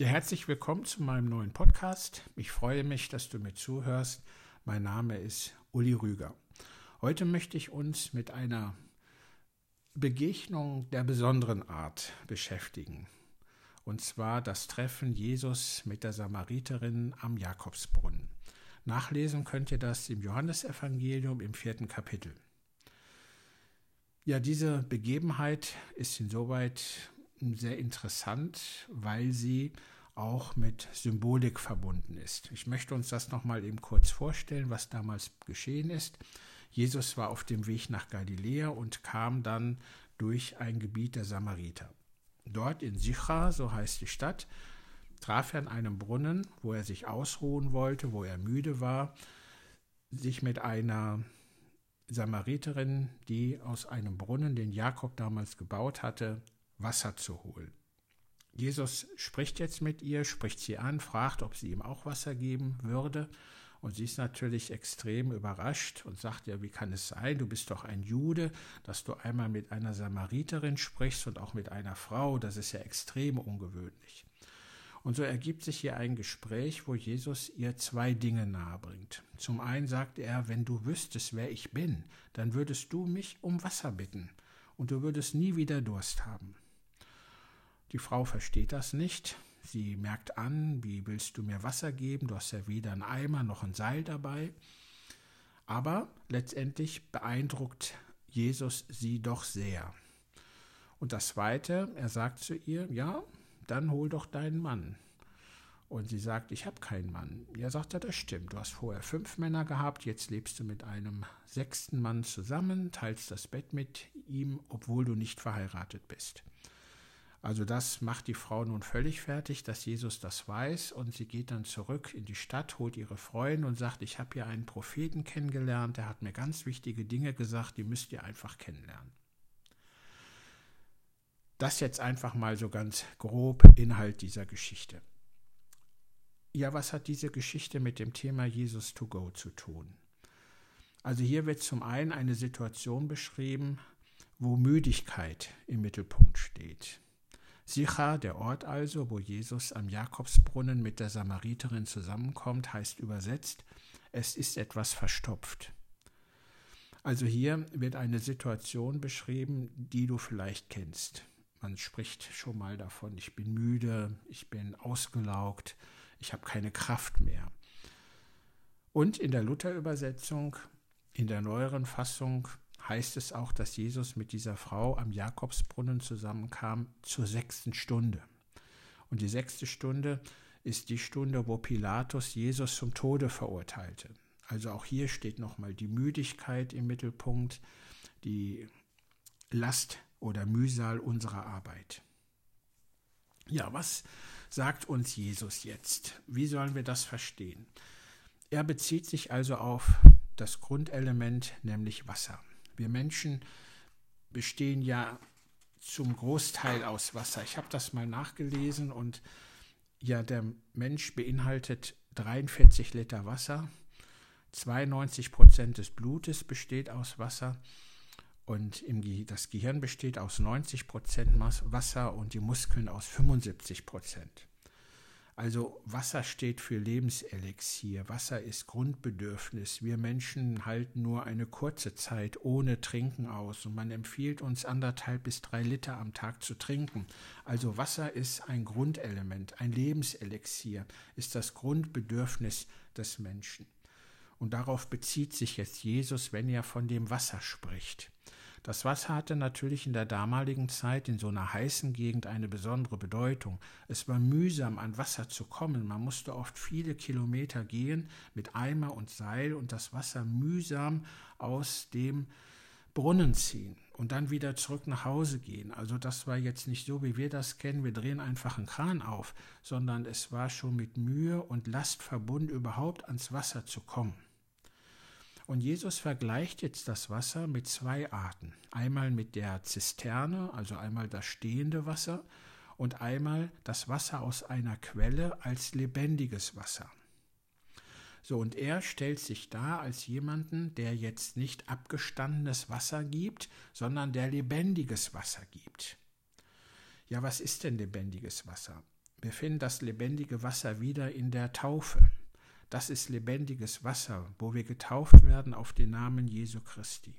Ja, herzlich willkommen zu meinem neuen Podcast. Ich freue mich, dass du mir zuhörst. Mein Name ist Uli Rüger. Heute möchte ich uns mit einer Begegnung der besonderen Art beschäftigen. Und zwar das Treffen Jesus mit der Samariterin am Jakobsbrunnen. Nachlesen könnt ihr das im Johannesevangelium im vierten Kapitel. Ja, diese Begebenheit ist insoweit sehr interessant, weil sie auch mit Symbolik verbunden ist. Ich möchte uns das nochmal eben kurz vorstellen, was damals geschehen ist. Jesus war auf dem Weg nach Galiläa und kam dann durch ein Gebiet der Samariter. Dort in Sichar, so heißt die Stadt, traf er an einem Brunnen, wo er sich ausruhen wollte, wo er müde war, sich mit einer Samariterin, die aus einem Brunnen, den Jakob damals gebaut hatte, Wasser zu holen. Jesus spricht jetzt mit ihr, spricht sie an, fragt, ob sie ihm auch Wasser geben würde. Und sie ist natürlich extrem überrascht und sagt ja, wie kann es sein, du bist doch ein Jude, dass du einmal mit einer Samariterin sprichst und auch mit einer Frau, das ist ja extrem ungewöhnlich. Und so ergibt sich hier ein Gespräch, wo Jesus ihr zwei Dinge nahebringt. Zum einen sagt er, wenn du wüsstest, wer ich bin, dann würdest du mich um Wasser bitten und du würdest nie wieder Durst haben. Die Frau versteht das nicht. Sie merkt an, wie willst du mir Wasser geben? Du hast ja weder einen Eimer noch ein Seil dabei. Aber letztendlich beeindruckt Jesus sie doch sehr. Und das Zweite, er sagt zu ihr, ja, dann hol doch deinen Mann. Und sie sagt, ich habe keinen Mann. Er sagt, ja, das stimmt. Du hast vorher fünf Männer gehabt, jetzt lebst du mit einem sechsten Mann zusammen, teilst das Bett mit ihm, obwohl du nicht verheiratet bist. Also das macht die Frau nun völlig fertig, dass Jesus das weiß und sie geht dann zurück in die Stadt, holt ihre Freunde und sagt, ich habe hier einen Propheten kennengelernt, der hat mir ganz wichtige Dinge gesagt, die müsst ihr einfach kennenlernen. Das jetzt einfach mal so ganz grob Inhalt dieser Geschichte. Ja, was hat diese Geschichte mit dem Thema Jesus to go zu tun? Also hier wird zum einen eine Situation beschrieben, wo Müdigkeit im Mittelpunkt steht. Sichar, der Ort also, wo Jesus am Jakobsbrunnen mit der Samariterin zusammenkommt, heißt übersetzt, es ist etwas verstopft. Also hier wird eine Situation beschrieben, die du vielleicht kennst. Man spricht schon mal davon, ich bin müde, ich bin ausgelaugt, ich habe keine Kraft mehr. Und in der Luther-Übersetzung, in der neueren Fassung, heißt es auch, dass Jesus mit dieser Frau am Jakobsbrunnen zusammenkam zur sechsten Stunde. Und die sechste Stunde ist die Stunde, wo Pilatus Jesus zum Tode verurteilte. Also auch hier steht nochmal die Müdigkeit im Mittelpunkt, die Last oder Mühsal unserer Arbeit. Ja, was sagt uns Jesus jetzt? Wie sollen wir das verstehen? Er bezieht sich also auf das Grundelement, nämlich Wasser. Wir Menschen bestehen ja zum Großteil aus Wasser. Ich habe das mal nachgelesen und ja, der Mensch beinhaltet 43 Liter Wasser. 92 Prozent des Blutes besteht aus Wasser und im das Gehirn besteht aus 90 Prozent Wasser und die Muskeln aus 75 Prozent. Also Wasser steht für Lebenselixier. Wasser ist Grundbedürfnis. Wir Menschen halten nur eine kurze Zeit ohne Trinken aus und man empfiehlt uns anderthalb bis drei Liter am Tag zu trinken. Also Wasser ist ein Grundelement, ein Lebenselixier, ist das Grundbedürfnis des Menschen. Und darauf bezieht sich jetzt Jesus, wenn er von dem Wasser spricht. Das Wasser hatte natürlich in der damaligen Zeit in so einer heißen Gegend eine besondere Bedeutung. Es war mühsam, an Wasser zu kommen. Man musste oft viele Kilometer gehen mit Eimer und Seil und das Wasser mühsam aus dem Brunnen ziehen und dann wieder zurück nach Hause gehen. Also das war jetzt nicht so, wie wir das kennen, wir drehen einfach einen Kran auf, sondern es war schon mit Mühe und Last verbunden, überhaupt ans Wasser zu kommen. Und Jesus vergleicht jetzt das Wasser mit zwei Arten. Einmal mit der Zisterne, also einmal das stehende Wasser, und einmal das Wasser aus einer Quelle als lebendiges Wasser. So, und er stellt sich dar als jemanden, der jetzt nicht abgestandenes Wasser gibt, sondern der lebendiges Wasser gibt. Ja, was ist denn lebendiges Wasser? Wir finden das lebendige Wasser wieder in der Taufe. Das ist lebendiges Wasser, wo wir getauft werden auf den Namen Jesu Christi.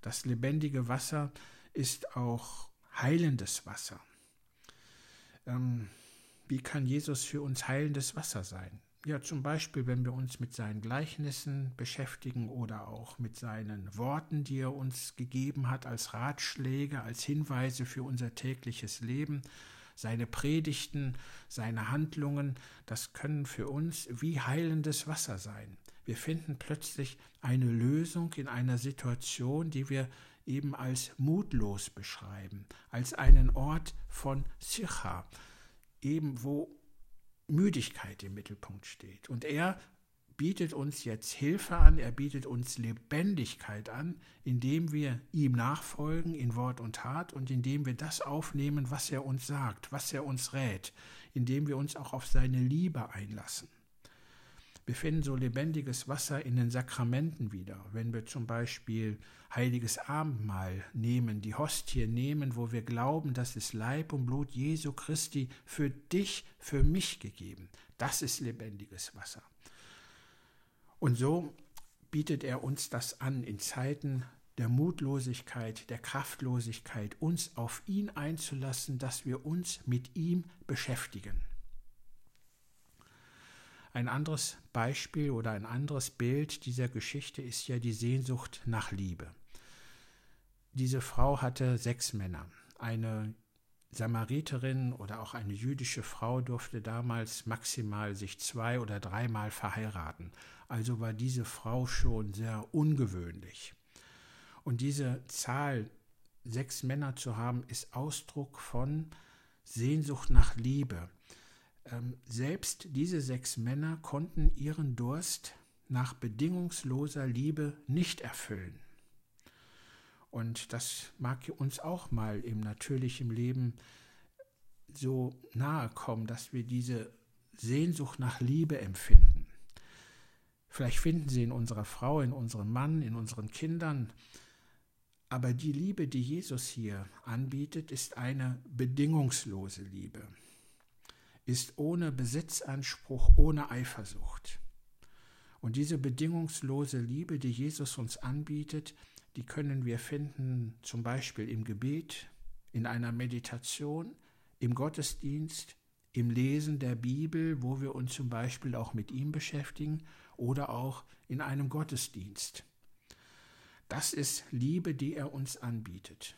Das lebendige Wasser ist auch heilendes Wasser. Ähm, wie kann Jesus für uns heilendes Wasser sein? Ja, zum Beispiel, wenn wir uns mit seinen Gleichnissen beschäftigen oder auch mit seinen Worten, die er uns gegeben hat als Ratschläge, als Hinweise für unser tägliches Leben, seine Predigten, seine Handlungen, das können für uns wie heilendes Wasser sein. Wir finden plötzlich eine Lösung in einer Situation, die wir eben als mutlos beschreiben, als einen Ort von Sicha, eben wo Müdigkeit im Mittelpunkt steht. Und er bietet uns jetzt Hilfe an, er bietet uns Lebendigkeit an, indem wir ihm nachfolgen in Wort und Tat und indem wir das aufnehmen, was er uns sagt, was er uns rät, indem wir uns auch auf seine Liebe einlassen. Wir finden so lebendiges Wasser in den Sakramenten wieder, wenn wir zum Beispiel heiliges Abendmahl nehmen, die Hostie nehmen, wo wir glauben, das ist Leib und Blut Jesu Christi für dich, für mich gegeben. Das ist lebendiges Wasser. Und so bietet er uns das an in Zeiten der Mutlosigkeit, der Kraftlosigkeit, uns auf ihn einzulassen, dass wir uns mit ihm beschäftigen. Ein anderes Beispiel oder ein anderes Bild dieser Geschichte ist ja die Sehnsucht nach Liebe. Diese Frau hatte sechs Männer. Eine Samariterin oder auch eine jüdische Frau durfte damals maximal sich zwei oder dreimal verheiraten. Also war diese Frau schon sehr ungewöhnlich. Und diese Zahl, sechs Männer zu haben, ist Ausdruck von Sehnsucht nach Liebe. Ähm, selbst diese sechs Männer konnten ihren Durst nach bedingungsloser Liebe nicht erfüllen. Und das mag uns auch mal im natürlichen Leben so nahe kommen, dass wir diese Sehnsucht nach Liebe empfinden. Vielleicht finden sie in unserer Frau, in unserem Mann, in unseren Kindern. Aber die Liebe, die Jesus hier anbietet, ist eine bedingungslose Liebe ist ohne Besitzanspruch, ohne Eifersucht. Und diese bedingungslose Liebe, die Jesus uns anbietet, die können wir finden zum Beispiel im Gebet, in einer Meditation, im Gottesdienst, im Lesen der Bibel, wo wir uns zum Beispiel auch mit ihm beschäftigen, oder auch in einem Gottesdienst. Das ist Liebe, die er uns anbietet.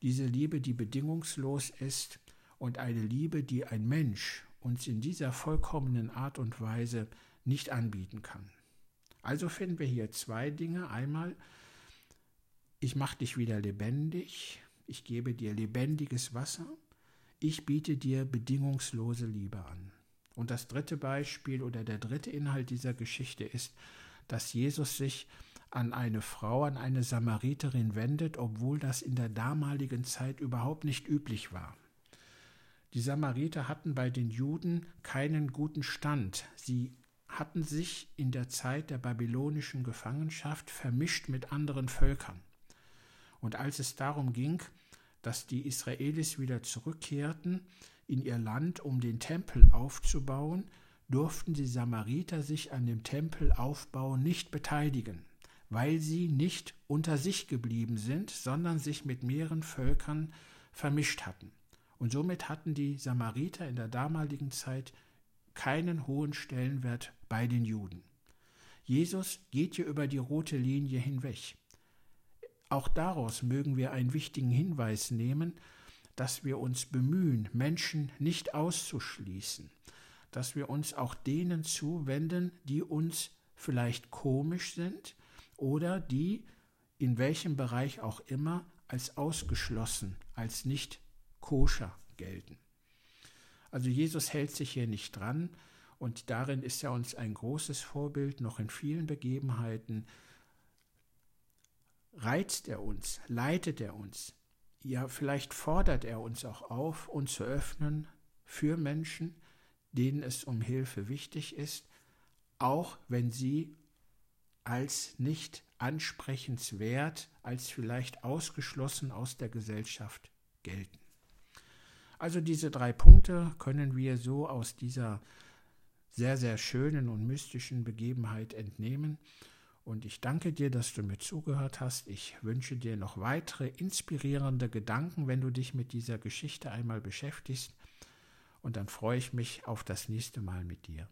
Diese Liebe, die bedingungslos ist, und eine Liebe, die ein Mensch uns in dieser vollkommenen Art und Weise nicht anbieten kann. Also finden wir hier zwei Dinge. Einmal, ich mache dich wieder lebendig, ich gebe dir lebendiges Wasser, ich biete dir bedingungslose Liebe an. Und das dritte Beispiel oder der dritte Inhalt dieser Geschichte ist, dass Jesus sich an eine Frau, an eine Samariterin wendet, obwohl das in der damaligen Zeit überhaupt nicht üblich war. Die Samariter hatten bei den Juden keinen guten Stand. Sie hatten sich in der Zeit der babylonischen Gefangenschaft vermischt mit anderen Völkern. Und als es darum ging, dass die Israelis wieder zurückkehrten in ihr Land, um den Tempel aufzubauen, durften die Samariter sich an dem Tempelaufbau nicht beteiligen, weil sie nicht unter sich geblieben sind, sondern sich mit mehreren Völkern vermischt hatten. Und somit hatten die Samariter in der damaligen Zeit keinen hohen Stellenwert bei den Juden. Jesus geht hier über die rote Linie hinweg. Auch daraus mögen wir einen wichtigen Hinweis nehmen, dass wir uns bemühen, Menschen nicht auszuschließen, dass wir uns auch denen zuwenden, die uns vielleicht komisch sind oder die, in welchem Bereich auch immer, als ausgeschlossen, als nicht koscher gelten. Also Jesus hält sich hier nicht dran und darin ist er uns ein großes Vorbild, noch in vielen Begebenheiten reizt er uns, leitet er uns, ja vielleicht fordert er uns auch auf, uns zu öffnen für Menschen, denen es um Hilfe wichtig ist, auch wenn sie als nicht ansprechenswert, als vielleicht ausgeschlossen aus der Gesellschaft gelten. Also diese drei Punkte können wir so aus dieser sehr, sehr schönen und mystischen Begebenheit entnehmen. Und ich danke dir, dass du mir zugehört hast. Ich wünsche dir noch weitere inspirierende Gedanken, wenn du dich mit dieser Geschichte einmal beschäftigst. Und dann freue ich mich auf das nächste Mal mit dir.